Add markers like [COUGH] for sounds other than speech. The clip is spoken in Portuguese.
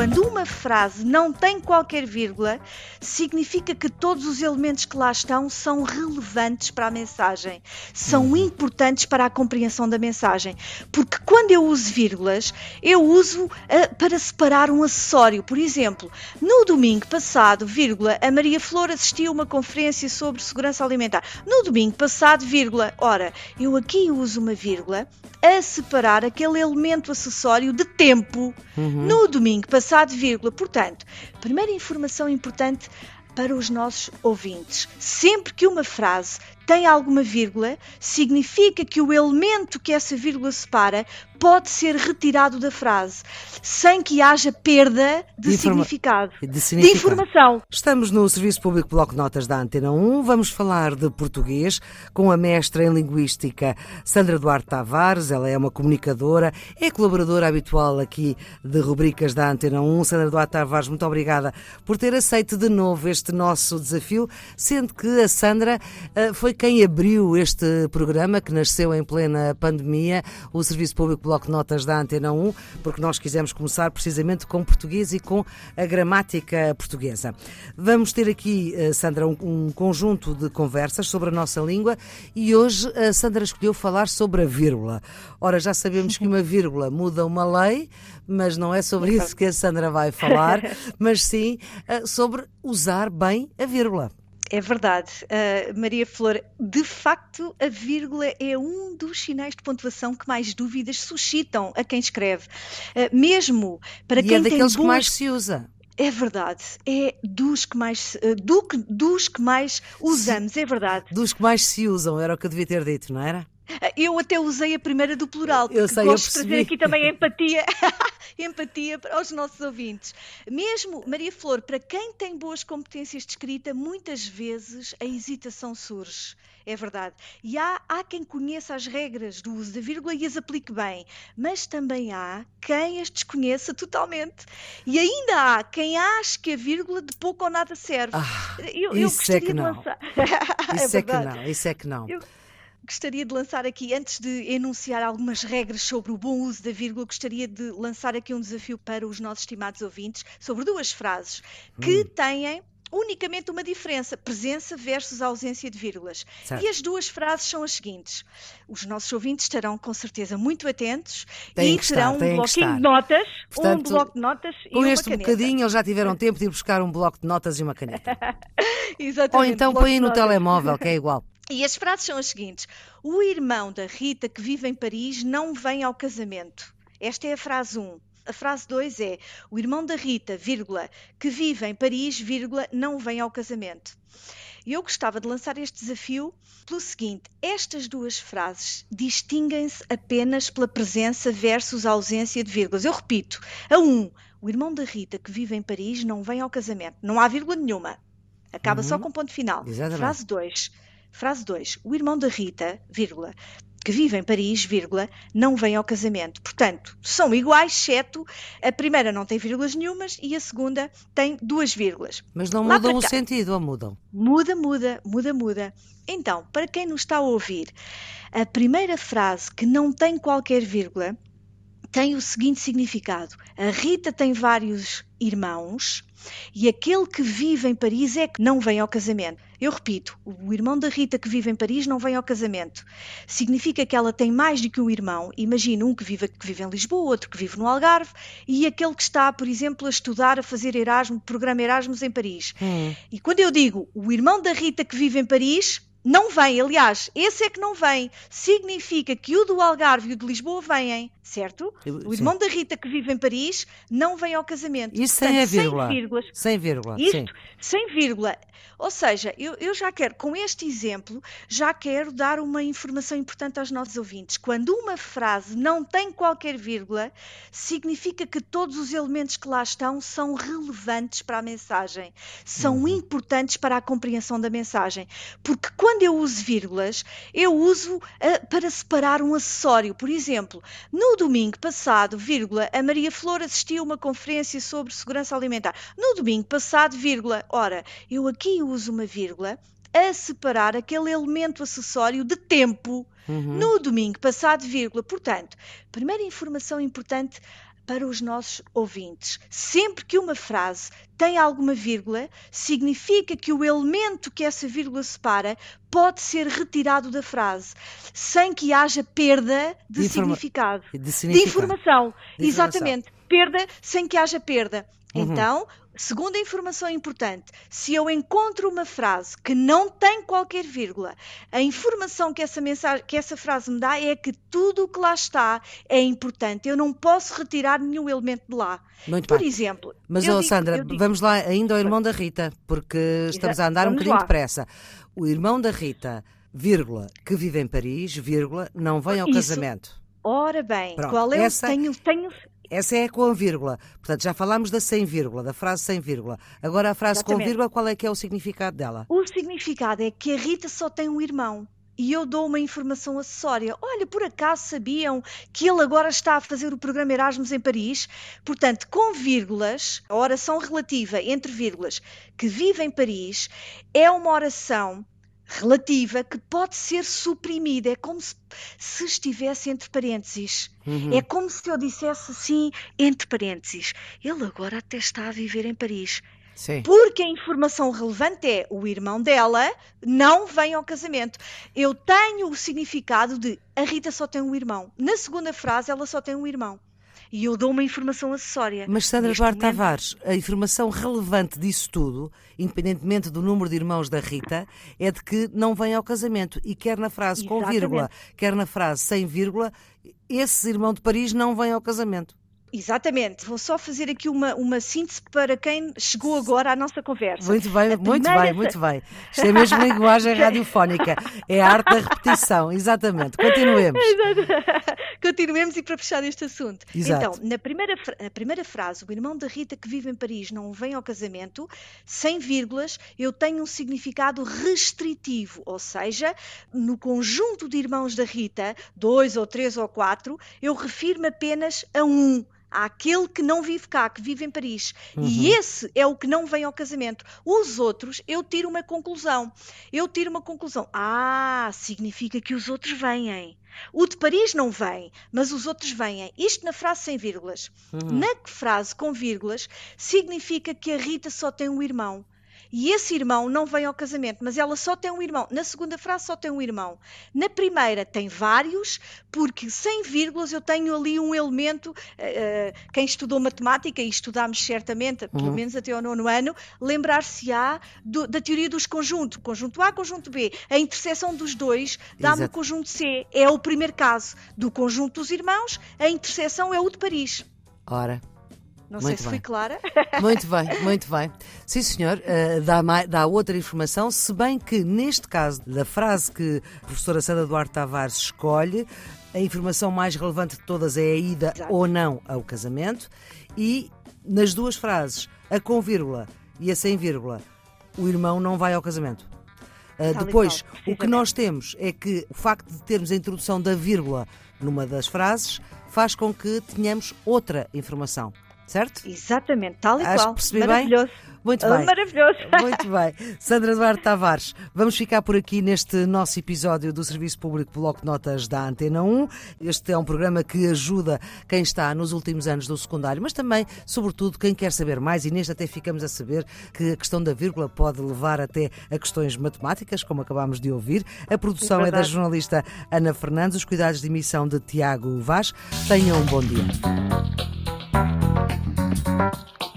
Quando uma frase não tem qualquer vírgula, significa que todos os elementos que lá estão são relevantes para a mensagem, são Uhum. importantes para a compreensão da mensagem. Porque quando eu uso vírgulas, eu uso ah, para separar um acessório. Por exemplo, no domingo passado, vírgula, a Maria Flor assistiu a uma conferência sobre segurança alimentar. No domingo passado, vírgula, ora, eu aqui uso uma vírgula a separar aquele elemento acessório de tempo. No domingo passado, vírgula. Portanto, primeira informação importante para os nossos ouvintes. Sempre que uma frase tem alguma vírgula, significa que o elemento que essa vírgula separa pode ser retirado da frase, sem que haja perda de, De significado. de significado. informação. Estamos no Serviço Público Bloco de Notas da Antena 1. Vamos falar de português com a mestra em Linguística Sandra Duarte Tavares. Ela é uma comunicadora, é colaboradora habitual aqui de rubricas da Antena 1. Sandra Duarte Tavares, muito obrigada por ter aceito de novo este nosso desafio, sendo que a Sandra eh, foi quem abriu este programa que nasceu em plena pandemia, o Serviço Público Bloco de Notas da Antena 1, porque nós quisemos começar precisamente com português e com a gramática portuguesa. Vamos ter aqui, eh, Sandra, um, um conjunto de conversas sobre a nossa língua e hoje a Sandra escolheu falar sobre a vírgula. Ora, já sabemos que uma vírgula muda uma lei, mas não é sobre isso que a Sandra vai falar, [LAUGHS] mas sim eh, sobre usar bem a vírgula. É verdade, Uh, Maria Flor. De facto, a vírgula é um dos sinais de pontuação que mais dúvidas suscitam a quem escreve. Uh, mesmo para e quem é daqueles tem que mais se usa. É verdade, é dos que mais, uh, do que, dos que mais usamos, é verdade. Dos que mais se usam, era o que eu devia ter dito, não era? Eu até usei a primeira do plural, porque Eu sei, eu gosto de trazer aqui também a empatia, [LAUGHS] empatia para os nossos ouvintes. Mesmo, Maria Flor, para quem tem boas competências de escrita, muitas vezes a hesitação surge. É verdade. E há, há quem conheça as regras do uso da vírgula e as aplique bem, mas também há quem as desconheça totalmente. E ainda há quem ache que a vírgula de pouco ou nada serve. Ah, eu, eu isso é gostaria que não. lançar. [LAUGHS] Isso é, que verdade. não, isso é que não. Eu gostaria de lançar aqui, antes de enunciar algumas regras sobre o bom uso da vírgula, gostaria de lançar aqui um desafio para os nossos estimados ouvintes sobre duas frases que Hum. têm unicamente uma diferença, presença versus ausência de vírgulas. Certo. E as duas frases são as seguintes. Os nossos ouvintes estarão com certeza muito atentos Têm e que estar, terão um bloquinho de notas, um Portanto, bloco de notas e Com uma este caneta. bocadinho, eles já tiveram [LAUGHS] tempo de ir buscar um bloco de notas e uma caneta. Exatamente, Ou então põem no telemóvel, que é igual. [LAUGHS] E as frases são as seguintes: O irmão da Rita que vive em Paris não vem ao casamento. Esta é a frase 1. A frase 2 é: O irmão da Rita, vírgula, que vive em Paris, vírgula, não vem ao casamento. Eu gostava de lançar este desafio pelo seguinte: estas duas frases distinguem-se apenas pela presença versus ausência de vírgulas. Eu repito: a 1, o irmão da Rita que vive em Paris não vem ao casamento. Não há vírgula nenhuma. Acaba só com ponto final. Exatamente. Frase 2. Frase 2. O irmão da Rita, vírgula, que vive em Paris, vírgula, não vem ao casamento. Portanto, são iguais, exceto a primeira não tem vírgulas nenhumas e a segunda tem duas vírgulas. Mas não Lá mudam o cá. sentido, ou mudam? Muda, muda, muda, muda. Então, para quem nos está a ouvir, a primeira frase que não tem qualquer vírgula tem o seguinte significado: a Rita tem vários irmãos e aquele que vive em Paris é que não vem ao casamento. Eu repito, o irmão da Rita que vive em Paris não vem ao casamento. Significa que ela tem mais do que um irmão. Imagina um que vive, que vive em Lisboa, outro que vive no Algarve e aquele que está, por exemplo, a estudar, a fazer Erasmus, programa Erasmus em Paris. Hum. E quando eu digo o irmão da Rita que vive em Paris, não vem, aliás, esse é que não vem. Significa que o do Algarve e o de Lisboa vêm, certo? O sim. irmão da Rita que vive em Paris não vem ao casamento. Isso sem Portanto, a vírgula. Sem vírgulas. Sem vírgula, sim. Isto sem vírgula. Ou seja, eu, eu já quero, com este exemplo, já quero dar uma informação importante aos nossos ouvintes. Quando uma frase não tem qualquer vírgula, significa que todos os elementos que lá estão são relevantes para a mensagem, são Uhum. importantes para a compreensão da mensagem. Porque quando eu uso vírgulas, eu uso ah, para separar um acessório. Por exemplo, no domingo passado, vírgula, a Maria Flor assistiu a uma conferência sobre segurança alimentar. No domingo passado, vírgula, ora, eu aqui uso uma vírgula a separar aquele elemento acessório de tempo. Uhum. No domingo passado, vírgula. Portanto, primeira informação importante para os nossos ouvintes. Sempre que uma frase tem alguma vírgula, significa que o elemento que essa vírgula separa pode ser retirado da frase, sem que haja perda de, De significado. De, De significado. informação. De informação. Exatamente. Perda sem que haja perda. Uhum. Então, segunda informação importante: se eu encontro uma frase que não tem qualquer vírgula, a informação que essa, mensagem, que essa frase me dá é que tudo o que lá está é importante. Eu não posso retirar nenhum elemento de lá. Muito Por bem. exemplo, Mas, ó digo- Sandra, digo- vamos lá ainda ao irmão da Rita, porque estamos a andar um bocadinho lá. depressa. O irmão da Rita, vírgula, que vive em Paris, vírgula, não vem ao Isso. casamento. Ora bem, Pronto, qual é o essa- tenho, tenho Essa é com a vírgula. Portanto, já falámos da sem vírgula, da frase sem vírgula. Agora a frase com Exatamente. vírgula, qual é que é o significado dela? O significado é que a Rita só tem um irmão. E eu dou uma informação acessória. Olha, por acaso sabiam que ele agora está a fazer o programa Erasmus em Paris? Portanto, com vírgulas, a oração relativa entre vírgulas, que vive em Paris, é uma oração relativa que pode ser suprimida. É como se, se estivesse entre parênteses. Uhum. É como se eu dissesse assim, entre parênteses. Ele agora até está a viver em Paris. Sim. Porque a informação relevante é o irmão dela não vem ao casamento. Eu tenho o significado de a Rita só tem um irmão. Na segunda frase, ela só tem um irmão. E eu dou uma informação acessória. Mas Sandra Duarte momento- Tavares, a informação relevante disso tudo, independentemente do número de irmãos da Rita, é de que não vem ao casamento. E quer na frase com Exatamente. vírgula, quer na frase sem vírgula, esse irmão de Paris não vem ao casamento. Exatamente. Vou só fazer aqui uma, uma síntese para quem chegou agora à nossa conversa. Muito bem, muito primeira bem, muito bem. Isto é mesmo linguagem radiofónica. É a arte da repetição. Exatamente. Continuemos. [LAUGHS] Continuemos e para fechar este assunto. Exato. Então, na primeira, na primeira frase, o irmão da Rita que vive em Paris não vem ao casamento, sem vírgulas, eu tenho um significado restritivo, ou seja, no conjunto de irmãos da Rita, dois ou três ou quatro, eu refiro-me apenas a um. Àquele que não vive cá, que vive em Paris. E esse é o que não vem ao casamento. Os outros, eu tiro uma conclusão. Eu tiro uma conclusão. Ah, significa que os outros vêm. O de Paris não vem, mas os outros vêm. Isto na frase sem vírgulas. Na frase com vírgulas, significa que a Rita só tem um irmão. E esse irmão não vem ao casamento, mas ela só tem um irmão. Na segunda frase, só tem um irmão. Na primeira, tem vários, porque sem vírgulas eu tenho ali um elemento. eh, quem estudou matemática, e estudámos certamente, pelo menos até ao nono ano, lembrar-se-á da teoria dos conjuntos. Conjunto A, conjunto B. A interseção dos dois dá-me o conjunto C. É o primeiro caso. Do conjunto dos irmãos, a interseção é o de Paris. Ora, Não sei Muito se bem. fui clara. [LAUGHS] muito bem, muito bem. Sim, senhor, eh, dá, mai- dá outra informação, se bem que neste caso, da frase que a professora Sandra Duarte Tavares escolhe, a informação mais relevante de todas é a ida Exato. ou não ao casamento, e nas duas frases, a com vírgula e a sem vírgula, o irmão não vai ao casamento. Uh, depois, o que nós temos é que o facto de termos a introdução da vírgula numa das frases faz com que tenhamos outra informação, certo? Exatamente, tal e Acho qual. percebi bem. Maravilhoso. Muito Ah, bem. Maravilhoso. Muito bem. Sandra Duarte Tavares, vamos ficar por aqui neste nosso episódio do Serviço Público Bloco de Notas da Antena 1. Este é um programa que ajuda quem está nos últimos anos do secundário, mas também, sobretudo, quem quer saber mais. E neste até ficamos a saber que a questão da vírgula pode levar até a questões matemáticas, como acabámos de ouvir. A produção é, da verdade. jornalista Ana Fernandes, os cuidados de emissão de Tiago Vaz. Tenham um bom dia. Thank you.